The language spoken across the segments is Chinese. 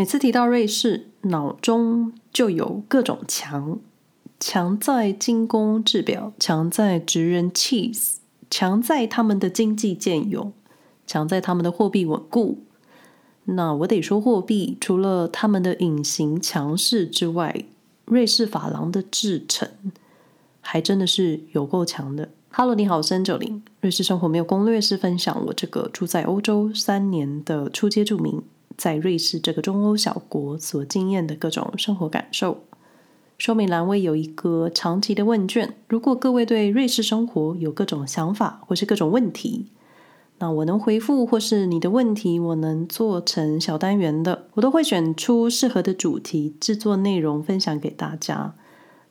每次提到瑞士，脑中就有各种强，强在精工制表，强在职人 cheese，强在他们的经济健勇，强在他们的货币稳固。那我得说，货币除了他们的隐形强势之外，瑞士法郎的制程还真的是有够强的。Hello，你好，我是 Angeline。瑞士生活没有攻略，是分享我这个住在欧洲三年的初阶住民，在瑞士这个中欧小国所经验的各种生活感受。说明栏位有一个长期的问卷，如果各位对瑞士生活有各种想法或是各种问题。那我能回复，或是你的问题，我能做成小单元的，我都会选出适合的主题，制作内容分享给大家。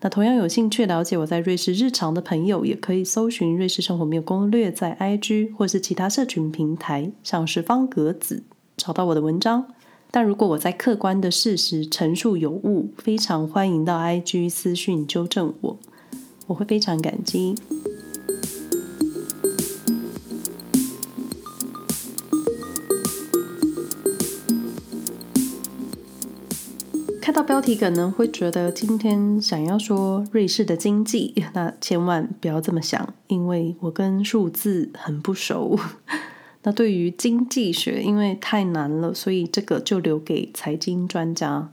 那同样有兴趣了解我在瑞士日常的朋友，也可以搜寻“瑞士生活没有攻略”在 IG 或是其他社群平台，像是方格子找到我的文章。但如果我在客观的事实陈述有误，非常欢迎到 IG 私讯纠正我，我会非常感激。看到标题可能会觉得今天想要说瑞士的经济，那千万不要这么想，因为我跟数字很不熟。那对于经济学，因为太难了，所以这个就留给财经专家。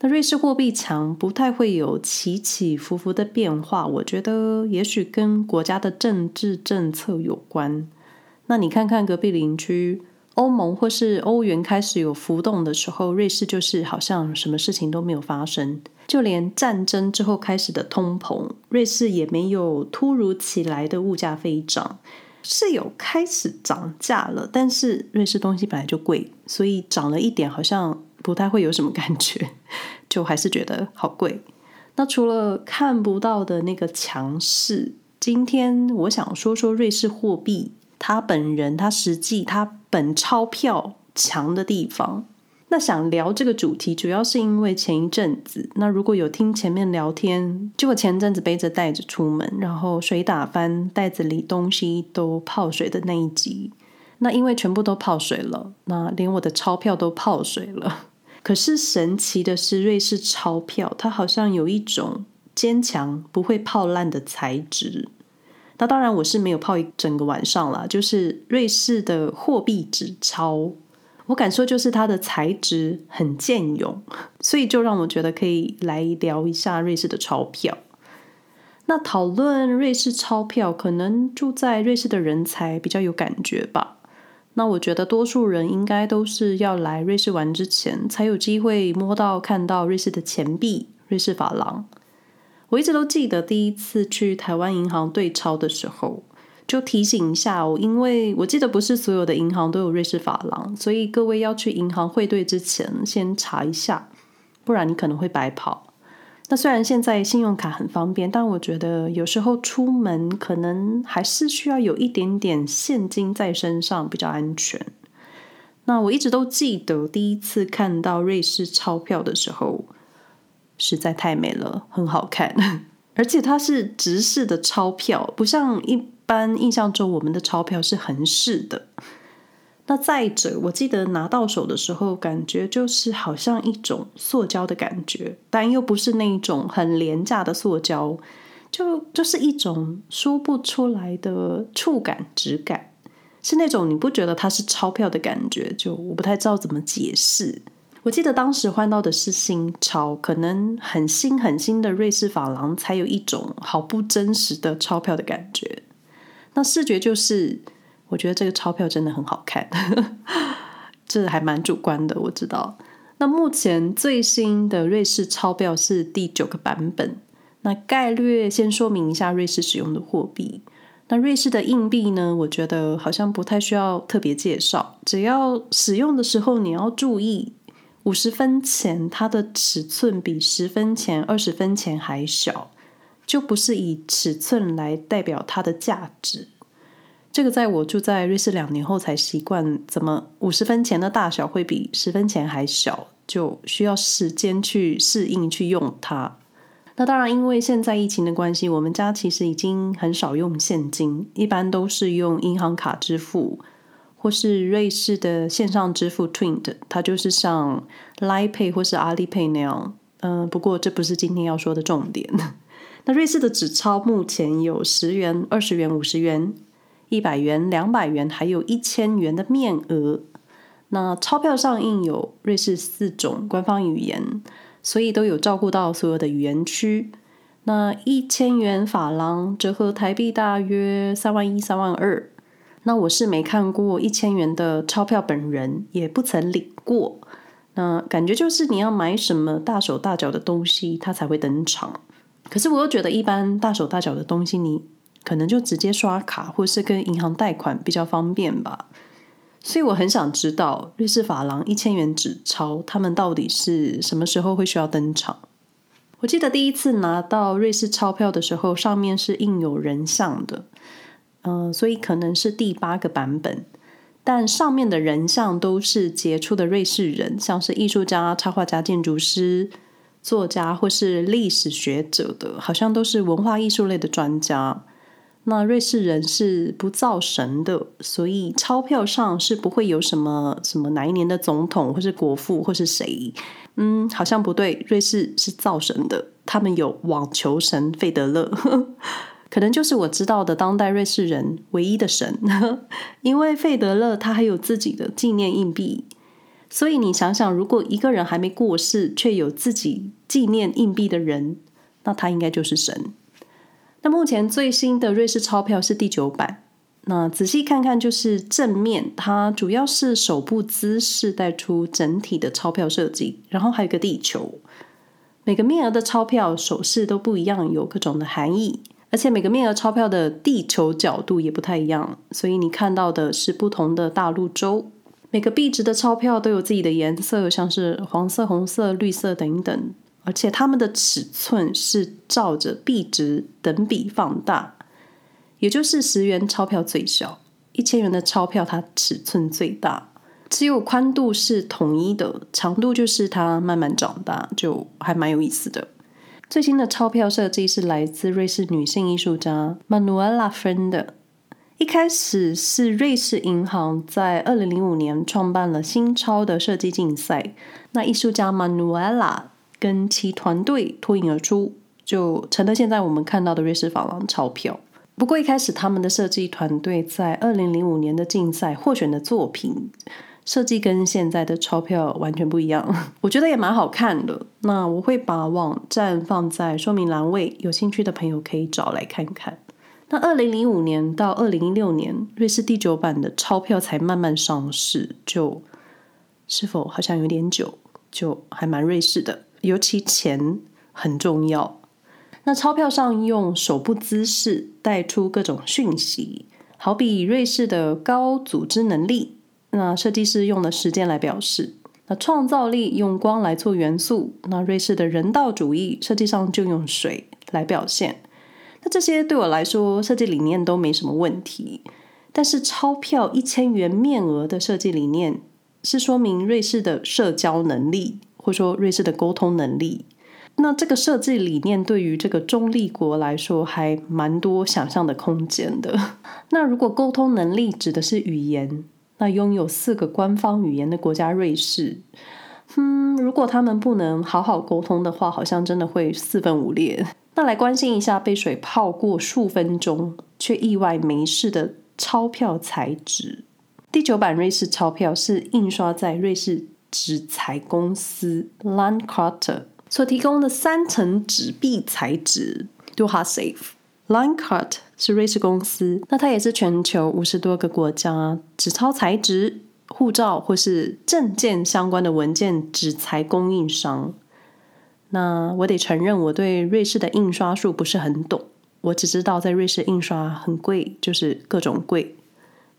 那瑞士货币强，不太会有起起伏伏的变化，我觉得也许跟国家的政治政策有关。那你看看隔壁邻居。欧盟或是欧元开始有浮动的时候，瑞士就是好像什么事情都没有发生。就连战争之后开始的通膨，瑞士也没有突如其来的物价飞涨，是有开始涨价了。但是瑞士东西本来就贵，所以涨了一点好像不太会有什么感觉，就还是觉得好贵。那除了看不到的那个强势，今天我想说说瑞士货币。它本人，它实际，它本钞票强的地方。那想聊这个主题，主要是因为前一阵子，那如果有听前面聊天，就我前阵子背着袋子出门，然后水打翻，袋子里东西都泡水的那一集。那因为全部都泡水了，那连我的钞票都泡水了。可是神奇的是，瑞士钞票它好像有一种坚强、不会泡烂的材质。那当然，我是没有泡一整个晚上啦。就是瑞士的货币纸钞，我感受就是它的材质很健勇，所以就让我觉得可以来聊一下瑞士的钞票。那讨论瑞士钞票，可能住在瑞士的人才比较有感觉吧。那我觉得多数人应该都是要来瑞士玩之前，才有机会摸到看到瑞士的钱币、瑞士法郎。我一直都记得第一次去台湾银行兑钞的时候，就提醒一下哦，因为我记得不是所有的银行都有瑞士法郎，所以各位要去银行汇兑之前先查一下，不然你可能会白跑。那虽然现在信用卡很方便，但我觉得有时候出门可能还是需要有一点点现金在身上比较安全。那我一直都记得第一次看到瑞士钞票的时候。实在太美了，很好看，而且它是直式的钞票，不像一般印象中我们的钞票是横式的。那再者，我记得拿到手的时候，感觉就是好像一种塑胶的感觉，但又不是那一种很廉价的塑胶，就就是一种说不出来的触感、质感，是那种你不觉得它是钞票的感觉，就我不太知道怎么解释。我记得当时换到的是新钞，可能很新很新的瑞士法郎才有一种好不真实的钞票的感觉。那视觉就是，我觉得这个钞票真的很好看，这还蛮主观的，我知道。那目前最新的瑞士钞票是第九个版本。那概略先说明一下瑞士使用的货币。那瑞士的硬币呢？我觉得好像不太需要特别介绍，只要使用的时候你要注意。五十分钱，它的尺寸比十分钱、二十分钱还小，就不是以尺寸来代表它的价值。这个在我住在瑞士两年后才习惯，怎么五十分钱的大小会比十分钱还小，就需要时间去适应去用它。那当然，因为现在疫情的关系，我们家其实已经很少用现金，一般都是用银行卡支付。或是瑞士的线上支付 Twint，它就是像 l i Pay 或是 Alipay 那样。嗯、不过这不是今天要说的重点。那瑞士的纸钞目前有十元、二十元、五十元、一百元、两百元，还有一千元的面额。那钞票上印有瑞士四种官方语言，所以都有照顾到所有的语言区。那一千元法郎折合台币大约三万一、三万二。那我是没看过一千元的钞票本人，也不曾领过。那感觉就是你要买什么大手大脚的东西，它才会登场。可是我又觉得，一般大手大脚的东西，你可能就直接刷卡，或是跟银行贷款比较方便吧。所以我很想知道，瑞士法郎一千元纸钞，他们到底是什么时候会需要登场？我记得第一次拿到瑞士钞票的时候，上面是印有人像的。嗯、所以可能是第八个版本，但上面的人像都是杰出的瑞士人，像是艺术家、插画家、建筑师、作家或是历史学者的，好像都是文化艺术类的专家。那瑞士人是不造神的，所以钞票上是不会有什么什么哪一年的总统或是国父或是谁。嗯，好像不对，瑞士是造神的，他们有网球神费德勒。可能就是我知道的当代瑞士人唯一的神，因为费德勒他还有自己的纪念硬币，所以你想想，如果一个人还没过世却有自己纪念硬币的人，那他应该就是神。那目前最新的瑞士钞票是第九版，那仔细看看，就是正面，它主要是手部姿势带出整体的钞票设计，然后还有个地球，每个面额的钞票手势都不一样，有各种的含义。而且每个面额钞票的地球角度也不太一样，所以你看到的是不同的大陆洲。每个币值的钞票都有自己的颜色，像是黄色、红色、绿色等等。而且它们的尺寸是照着币值等比放大，也就是十元钞票最小，一千元的钞票它尺寸最大。只有宽度是统一的，长度就是它慢慢长大，就还蛮有意思的。最新的钞票设计是来自瑞士女性艺术家 Manuela Friend 的。一开始是瑞士银行在二零零五年创办了新钞的设计竞赛，那艺术家 Manuela 跟其团队脱颖而出，就成了现在我们看到的瑞士法郎钞票。不过一开始他们的设计团队在二零零五年的竞赛获选的作品。设计跟现在的钞票完全不一样，我觉得也蛮好看的。那我会把网站放在说明栏位，有兴趣的朋友可以找来看看。那二零零五年到二零一六年，瑞士第九版的钞票才慢慢上市，就是否好像有点久，就还蛮瑞士的。尤其钱很重要。那钞票上用手部姿势带出各种讯息，好比瑞士的高组织能力。那设计师用的时间来表示，那创造力用光来做元素。那瑞士的人道主义设计上就用水来表现。那这些对我来说设计理念都没什么问题。但是钞票一千元面额的设计理念是说明瑞士的社交能力，或者说瑞士的沟通能力。那这个设计理念对于这个中立国来说还蛮多想象的空间的。那如果沟通能力指的是语言？那拥有四个官方语言的国家瑞士，嗯，如果他们不能好好沟通的话，好像真的会四分五裂。那来关心一下被水泡过数分钟却意外没事的钞票材质。第九版瑞士钞票是印刷在瑞士纸材公司 Landkarten 所提供的三层纸币材质 DuhaSafe。Lancart 是瑞士公司，那它也是全球五十多个国家纸钞材质、护照或是证件相关的文件纸材供应商。那我得承认，我对瑞士的印刷术不是很懂，我只知道在瑞士印刷很贵，就是各种贵。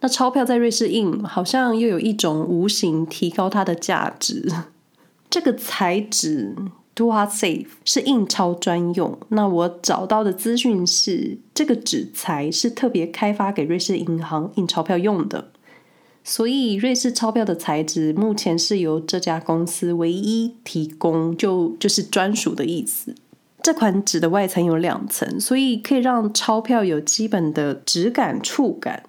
那钞票在瑞士印，好像又有一种无形提高它的价值。这个材质。DuraSafe 是印钞专用。那我找到的资讯是，这个纸材是特别开发给瑞士银行印钞票用的。所以瑞士钞票的材质目前是由这家公司唯一提供，就就是专属的意思。这款纸的外层有两层，所以可以让钞票有基本的质感、触感。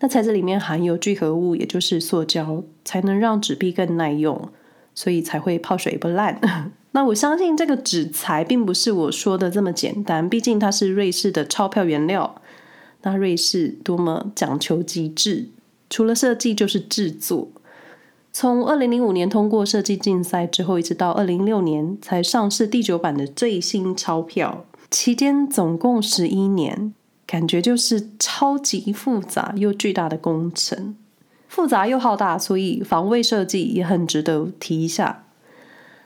那材质里面含有聚合物，也就是塑胶，才能让纸币更耐用，所以才会泡水不烂。那我相信这个纸材并不是我说的这么简单，毕竟它是瑞士的钞票原料。那瑞士多么讲求极致，除了设计就是制作。从二零零五年通过设计竞赛之后，一直到二零一六年才上市第九版的最新钞票，期间总共十一年，感觉就是超级复杂又巨大的工程，复杂又浩大，所以防卫设计也很值得提一下。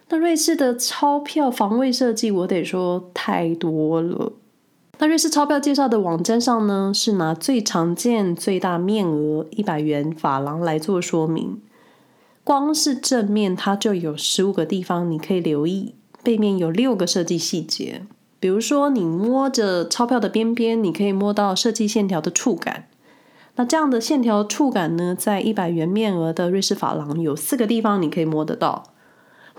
那瑞士的钞票防卫设计，我得说太多了。那瑞士钞票介绍的网站上呢，是拿最常见、最大面额一百元法郎来做说明。光是正面，它就有十五个地方你可以留意；背面有六个设计细节，比如说你摸着钞票的边边，你可以摸到设计线条的触感。那这样的线条触感呢，在一百元面额的瑞士法郎有四个地方你可以摸得到。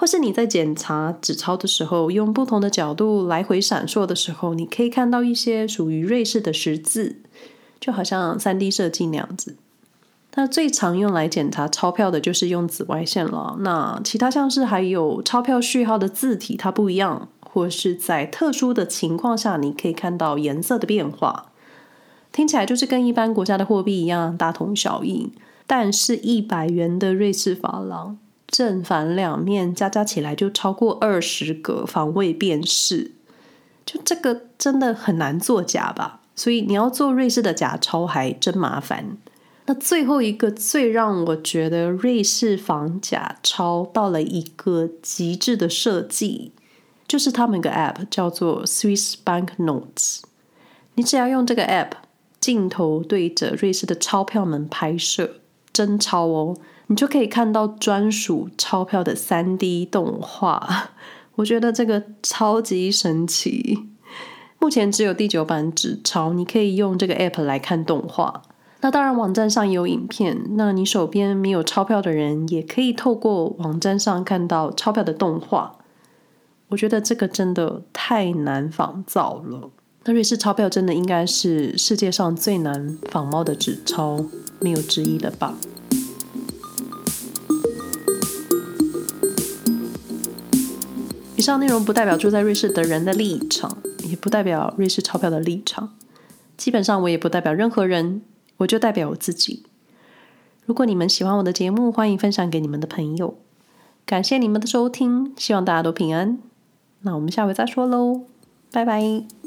或是你在检查纸钞的时候，用不同的角度来回闪烁的时候，你可以看到一些属于瑞士的十字，就好像三 D 设计那样子。那最常用来检查钞票的就是用紫外线了。那其他像是还有钞票序号的字体，它不一样，或是在特殊的情况下，你可以看到颜色的变化。听起来就是跟一般国家的货币一样大同小异。但是，一百元的瑞士法郎正反两面加加起来就超过二十个防伪辨识，就这个真的很难作假吧？所以你要做瑞士的假钞还真麻烦。那最后一个最让我觉得瑞士防假钞到了一个极致的设计，就是他们一个 App 叫做 Swiss Bank Notes。你只要用这个 App，镜头对着瑞士的钞票们拍摄真钞哦，你就可以看到专属钞票的 3D 动画。我觉得这个超级神奇。目前只有第九版纸钞，你可以用这个 App 来看动画。那当然，网站上有影片。那你手边没有钞票的人，也可以透过网站上看到钞票的动画。我觉得这个真的太难仿造了。那瑞士钞票真的应该是世界上最难仿冒的纸钞，没有之一了吧？以上内容不代表住在瑞士的人的立场，也不代表瑞士钞票的立场。基本上，我也不代表任何人。我就代表我自己。如果你们喜欢我的节目，欢迎分享给你们的朋友。感谢你们的收听，希望大家都平安。那我们下回再说喽，拜拜。